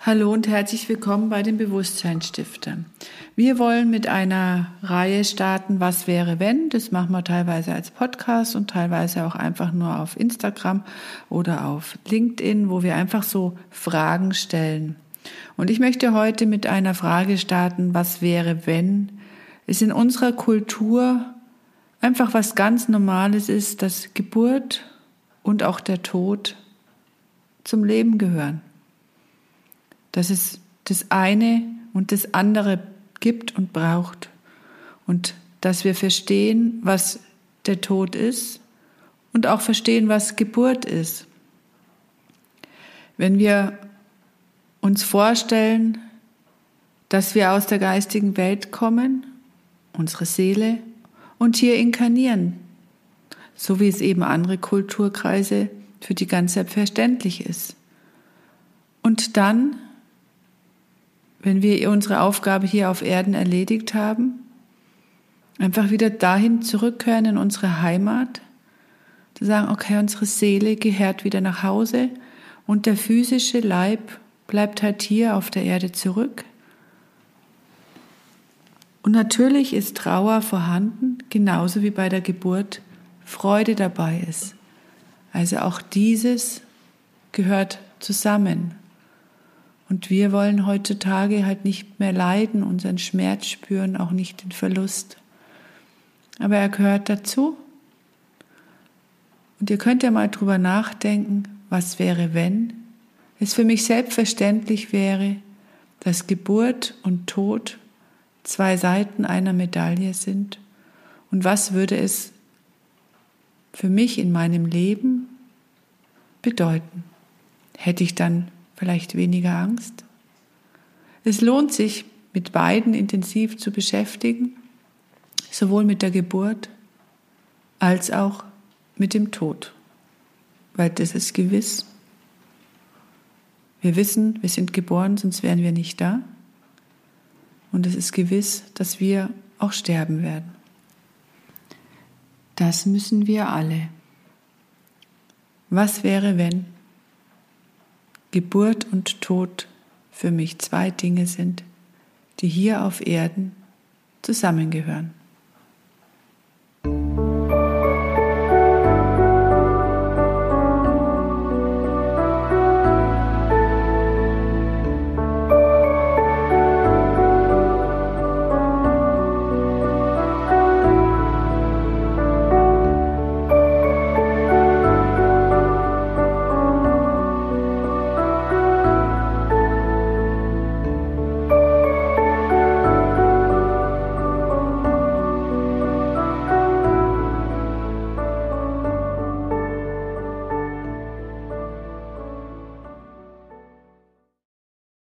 Hallo und herzlich willkommen bei den Bewusstseinsstiftern. Wir wollen mit einer Reihe starten, was wäre wenn? Das machen wir teilweise als Podcast und teilweise auch einfach nur auf Instagram oder auf LinkedIn, wo wir einfach so Fragen stellen. Und ich möchte heute mit einer Frage starten, was wäre wenn es in unserer Kultur einfach was ganz Normales ist, dass Geburt und auch der Tod zum Leben gehören dass es das eine und das andere gibt und braucht und dass wir verstehen, was der Tod ist und auch verstehen, was Geburt ist. Wenn wir uns vorstellen, dass wir aus der geistigen Welt kommen, unsere Seele, und hier inkarnieren, so wie es eben andere Kulturkreise für die ganz selbstverständlich ist. Und dann wenn wir unsere Aufgabe hier auf Erden erledigt haben, einfach wieder dahin zurückkehren in unsere Heimat, zu sagen, okay, unsere Seele gehört wieder nach Hause und der physische Leib bleibt halt hier auf der Erde zurück. Und natürlich ist Trauer vorhanden, genauso wie bei der Geburt Freude dabei ist. Also auch dieses gehört zusammen. Und wir wollen heutzutage halt nicht mehr leiden, unseren Schmerz spüren, auch nicht den Verlust. Aber er gehört dazu. Und ihr könnt ja mal drüber nachdenken, was wäre, wenn es für mich selbstverständlich wäre, dass Geburt und Tod zwei Seiten einer Medaille sind. Und was würde es für mich in meinem Leben bedeuten? Hätte ich dann vielleicht weniger Angst. Es lohnt sich, mit beiden intensiv zu beschäftigen, sowohl mit der Geburt als auch mit dem Tod, weil das ist gewiss. Wir wissen, wir sind geboren, sonst wären wir nicht da. Und es ist gewiss, dass wir auch sterben werden. Das müssen wir alle. Was wäre, wenn? Geburt und Tod für mich zwei Dinge sind, die hier auf Erden zusammengehören.